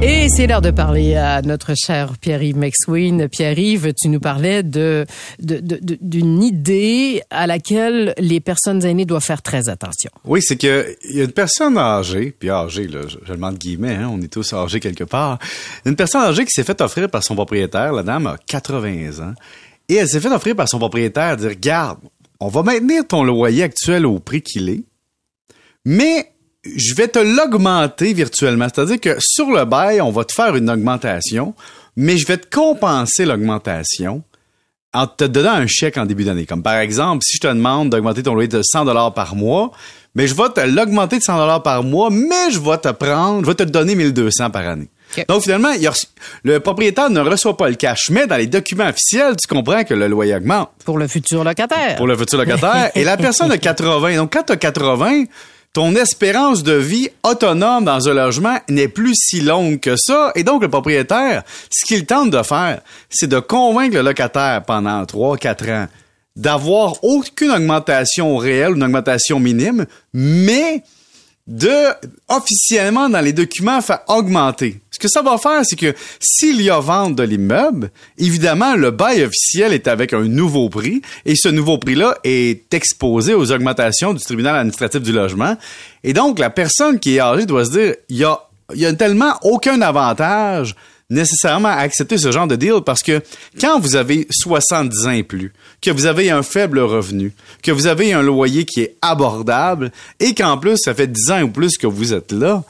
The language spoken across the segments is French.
Et c'est l'heure de parler à notre cher Pierre-Yves McSween. Pierre-Yves, tu nous parlais de, d'une idée à laquelle les personnes aînées doivent faire très attention. Oui, c'est que il y a une personne âgée, puis âgée, là, je, je le demande guillemets, hein, on est tous âgés quelque part. Une personne âgée qui s'est fait offrir par son propriétaire, la dame a 80 ans, et elle s'est fait offrir par son propriétaire dire, regarde, on va maintenir ton loyer actuel au prix qu'il est, mais je vais te l'augmenter virtuellement. C'est-à-dire que sur le bail, on va te faire une augmentation, mais je vais te compenser l'augmentation en te donnant un chèque en début d'année. Comme par exemple, si je te demande d'augmenter ton loyer de 100 dollars par mois, mais je vais te l'augmenter de 100 dollars par mois, mais je vais te prendre, je vais te donner 1200 par année. Donc finalement, il a reçu- le propriétaire ne reçoit pas le cash, mais dans les documents officiels, tu comprends que le loyer augmente Pour le futur locataire. pour le futur locataire. et la personne a 80. Donc, quand tu as 80, ton espérance de vie autonome dans un logement n'est plus si longue que ça. Et donc, le propriétaire, ce qu'il tente de faire, c'est de convaincre le locataire pendant 3-4 ans d'avoir aucune augmentation réelle, une augmentation minime, mais de officiellement dans les documents faire augmenter. Ce que ça va faire, c'est que s'il y a vente de l'immeuble, évidemment, le bail officiel est avec un nouveau prix et ce nouveau prix-là est exposé aux augmentations du tribunal administratif du logement. Et donc, la personne qui est âgée doit se dire, il y a, il y a tellement aucun avantage nécessairement à accepter ce genre de deal parce que quand vous avez 70 ans et plus, que vous avez un faible revenu, que vous avez un loyer qui est abordable et qu'en plus ça fait 10 ans ou plus que vous êtes là,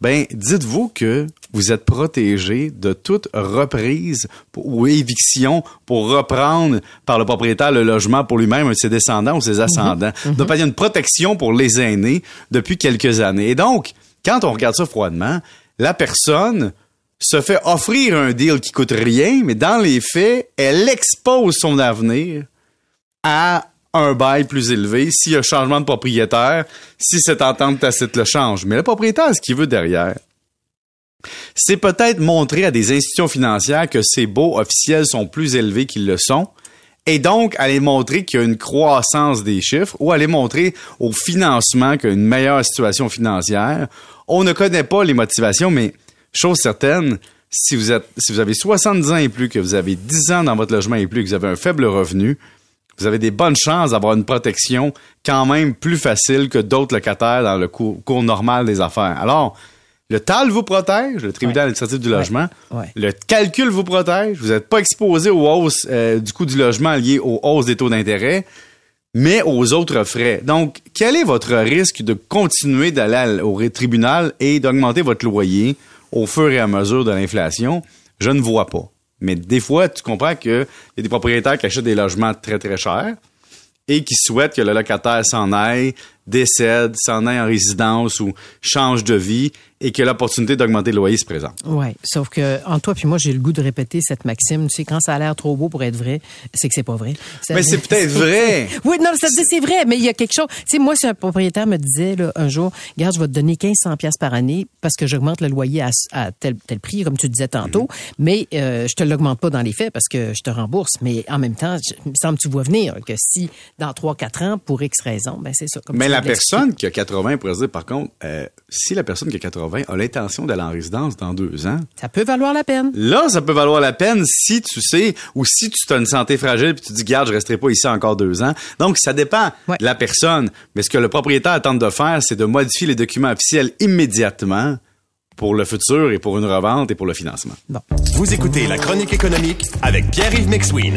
ben dites-vous que vous êtes protégé de toute reprise ou éviction pour reprendre par le propriétaire le logement pour lui-même, ses descendants ou ses ascendants. Donc il y a une protection pour les aînés depuis quelques années. Et donc, quand on regarde ça froidement, la personne se fait offrir un deal qui coûte rien, mais dans les faits, elle expose son avenir à un bail plus élevé s'il y a changement de propriétaire, si cette entente tacite le change. Mais le propriétaire, ce qu'il veut derrière, c'est peut-être montrer à des institutions financières que ces baux officiels sont plus élevés qu'ils le sont, et donc aller montrer qu'il y a une croissance des chiffres, ou aller montrer au financement qu'il y a une meilleure situation financière. On ne connaît pas les motivations, mais chose certaine, si vous êtes, si vous avez 70 ans et plus, que vous avez 10 ans dans votre logement et plus, que vous avez un faible revenu, vous avez des bonnes chances d'avoir une protection quand même plus facile que d'autres locataires dans le cours, cours normal des affaires. Alors, le TAL vous protège, le tribunal Ouais. administratif du logement. Ouais. Le calcul vous protège. Vous n'êtes pas exposé aux hausses euh, du coût du logement liées aux hausses des taux d'intérêt, mais aux autres frais. Donc, quel est votre risque de continuer d'aller au tribunal et d'augmenter votre loyer? Au fur et à mesure de l'inflation? Je ne vois pas. Mais des fois, tu comprends qu'il y a des propriétaires qui achètent des logements très, très chers et qui souhaitent que le locataire s'en aille, décède, s'en aille en résidence ou change de vie et que l'opportunité d'augmenter le loyer se présente. Oui, sauf que en toi puis moi, j'ai le goût de répéter cette maxime. Tu sais, quand ça a l'air trop beau pour être vrai, c'est que c'est pas vrai. Ça- Mais c'est peut-être vrai. oui, non, ça c'est vrai, mais il y a quelque chose. Tu sais, moi, si un propriétaire me disait là, un jour, regarde, je vais te donner 1500 pièces par année parce que j'augmente le loyer à, à tel, tel prix, comme tu disais tantôt, Mhm. mais euh, je te l'augmente pas dans les faits parce que je te rembourse. Mais en même temps, je- il me semble que tu vois venir que si dans 3-4 ans, pour X raison, ben c'est ça. Comme Mais la personne qui a 80 pourrait se dire, par contre, euh, si la personne qui a 80 a l'intention d'aller en résidence dans deux ans, Ça peut valoir la peine. là, ça peut valoir la peine si tu sais ou si tu as une santé fragile puis tu dis, garde, je resterai pas ici encore deux ans. Donc, ça dépend Ouais. de la personne. Mais ce que le propriétaire tente de faire, c'est de modifier les documents officiels immédiatement pour le futur et pour une revente et pour le financement. Bon. Vous écoutez la chronique économique avec Pierre-Yves McSween.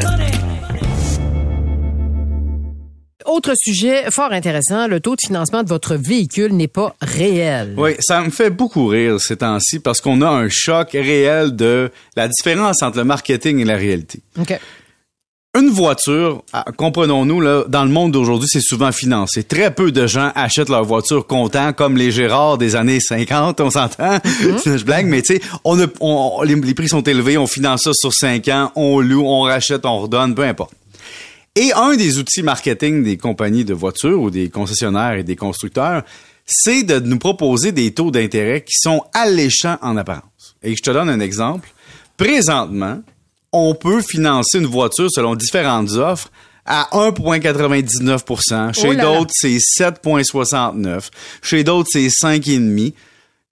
Autre sujet fort intéressant, le taux de financement de votre véhicule n'est pas réel. Oui, ça me fait beaucoup rire ces temps-ci parce qu'on a un choc réel de la différence entre le marketing et la réalité. OK. Une voiture, ah, comprenons-nous, là, dans le monde d'aujourd'hui, c'est souvent financé. Très peu de gens achètent leur voiture content, comme les Gérard des années 50, on s'entend? Je blague, mais tu sais, on- les, les prix sont élevés, on finance ça sur 5 ans, on loue, on rachète, on redonne, peu importe. Et un des outils marketing des compagnies de voitures ou des concessionnaires et des constructeurs, c'est de nous proposer des taux d'intérêt qui sont alléchants en apparence. Et je te donne un exemple. Présentement, on peut financer une voiture selon différentes offres à 1,99% Chez Oh d'autres, c'est 7,69% Chez d'autres, c'est 5,5%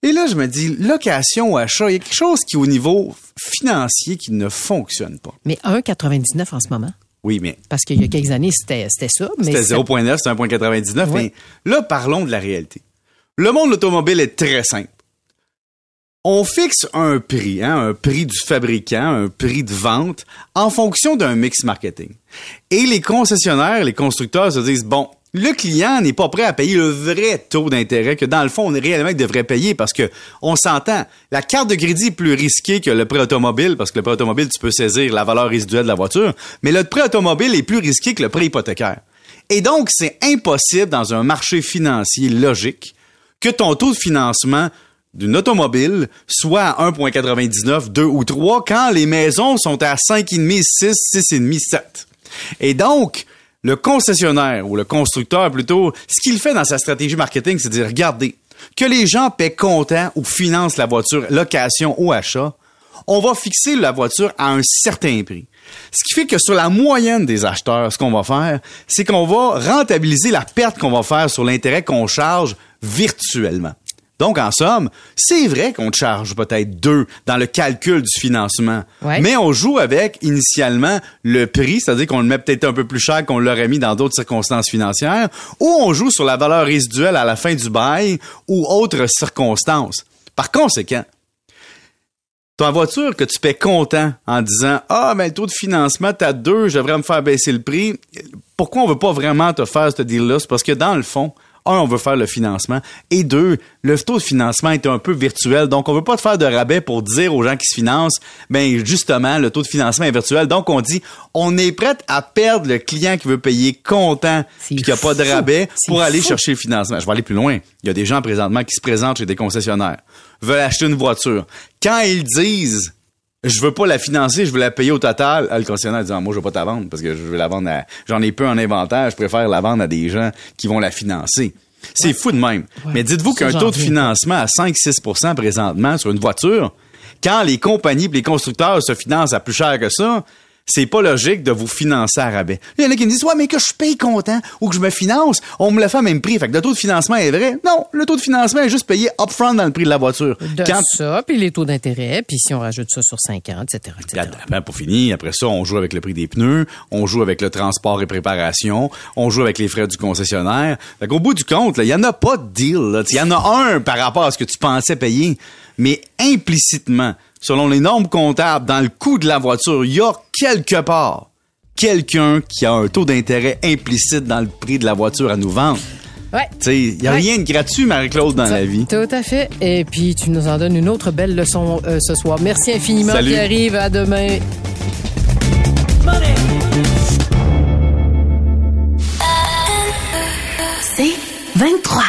Et là, je me dis, location ou achat, il y a quelque chose qui, au niveau financier, qui ne fonctionne pas. Mais 1,99% en ce moment? Oui, mais Parce qu'il y a quelques années, c'était c'était ça. C'était c'est- 0.9, c'est 1.99. Oui. Mais là, parlons de la réalité. Le monde de l'automobile est très simple. On fixe un prix, hein, un prix du fabricant, un prix de vente, en fonction d'un mix marketing. Et les concessionnaires, les constructeurs se disent, bon, le client n'est pas prêt à payer le vrai taux d'intérêt que dans le fond, on est réellement devrait payer parce que on s'entend, la carte de crédit est plus risquée que le prêt automobile parce que le prêt automobile, tu peux saisir la valeur résiduelle de la voiture, mais le prêt automobile est plus risqué que le prêt hypothécaire. Et donc, c'est impossible dans un marché financier logique que ton taux de financement d'une automobile soit à 1,99, 2 ou 3 quand les maisons sont à 5,5, 6, 6,5, 7. Et donc, le concessionnaire ou le constructeur plutôt, ce qu'il fait dans sa stratégie marketing, c'est de dire, regardez, que les gens paient comptant ou financent la voiture location ou achat, on va fixer la voiture à un certain prix. Ce qui fait que sur la moyenne des acheteurs, ce qu'on va faire, c'est qu'on va rentabiliser la perte qu'on va faire sur l'intérêt qu'on charge virtuellement. Donc, en somme, c'est vrai qu'on te charge peut-être deux dans le calcul du financement. Ouais. Mais on joue avec initialement le prix, c'est-à-dire qu'on le met peut-être un peu plus cher qu'on l'aurait mis dans d'autres circonstances financières, ou on joue sur la valeur résiduelle à la fin du bail ou autres circonstances. Par conséquent, ta voiture que tu paies comptant en disant Ah, ben le taux de financement, t'as deux, je devrais me faire baisser le prix. Pourquoi on veut pas vraiment te faire ce deal-là? C'est parce que dans le fond, un, on veut faire le financement. Et deux, le taux de financement est un peu virtuel. Donc, on veut pas te faire de rabais pour dire aux gens qui se financent, ben justement, le taux de financement est virtuel. Donc, on dit, on est prêt à perdre le client qui veut payer comptant C'est puis qu'il n'y a pas de rabais pour aller fou. chercher le financement. Je vais aller plus loin. Il y a des gens présentement qui se présentent chez des concessionnaires, veulent acheter une voiture. Quand ils disent je veux pas la financer, je veux la payer au total, ah, le concessionnaire dit Ah, moi je veux pas ta vendre parce que je veux la vendre à j'en ai peu en inventaire, je préfère la vendre à des gens qui vont la financer. C'est fou de même. Ouais. Mais dites-vous qu'un taux de financement à 5-6% présentement sur une voiture, quand les compagnies et les constructeurs se financent à plus cher que ça, c'est pas logique de vous financer à rabais. Il y en a qui me disent, ouais, mais que je paye comptant ou que je me finance, on me le fait à même prix. Fait que le taux de financement est vrai. Non, le taux de financement est juste payé upfront dans le prix de la voiture. De Quand ça, puis les taux d'intérêt, puis si on rajoute ça sur 5 ans, etc., etc. Après, pour finir, après ça, on joue avec le prix des pneus, on joue avec le transport et préparation, on joue avec les frais du concessionnaire. Fait qu'au bout du compte, là, il y en a pas de deal. là. Il y en a un par rapport à ce que tu pensais payer, mais implicitement, selon les normes comptables, dans le coût de la voiture, il y a quelque part quelqu'un qui a un taux d'intérêt implicite dans le prix de la voiture à nous vendre. Ouais. Tu sais, il y a Ouais. rien de gratuit, Marie-Claude, dans la vie. Tout à fait. Et puis, tu nous en donnes une autre belle leçon euh, ce soir. Merci infiniment, Salut. Pierre-Yves. À demain. C'est 23.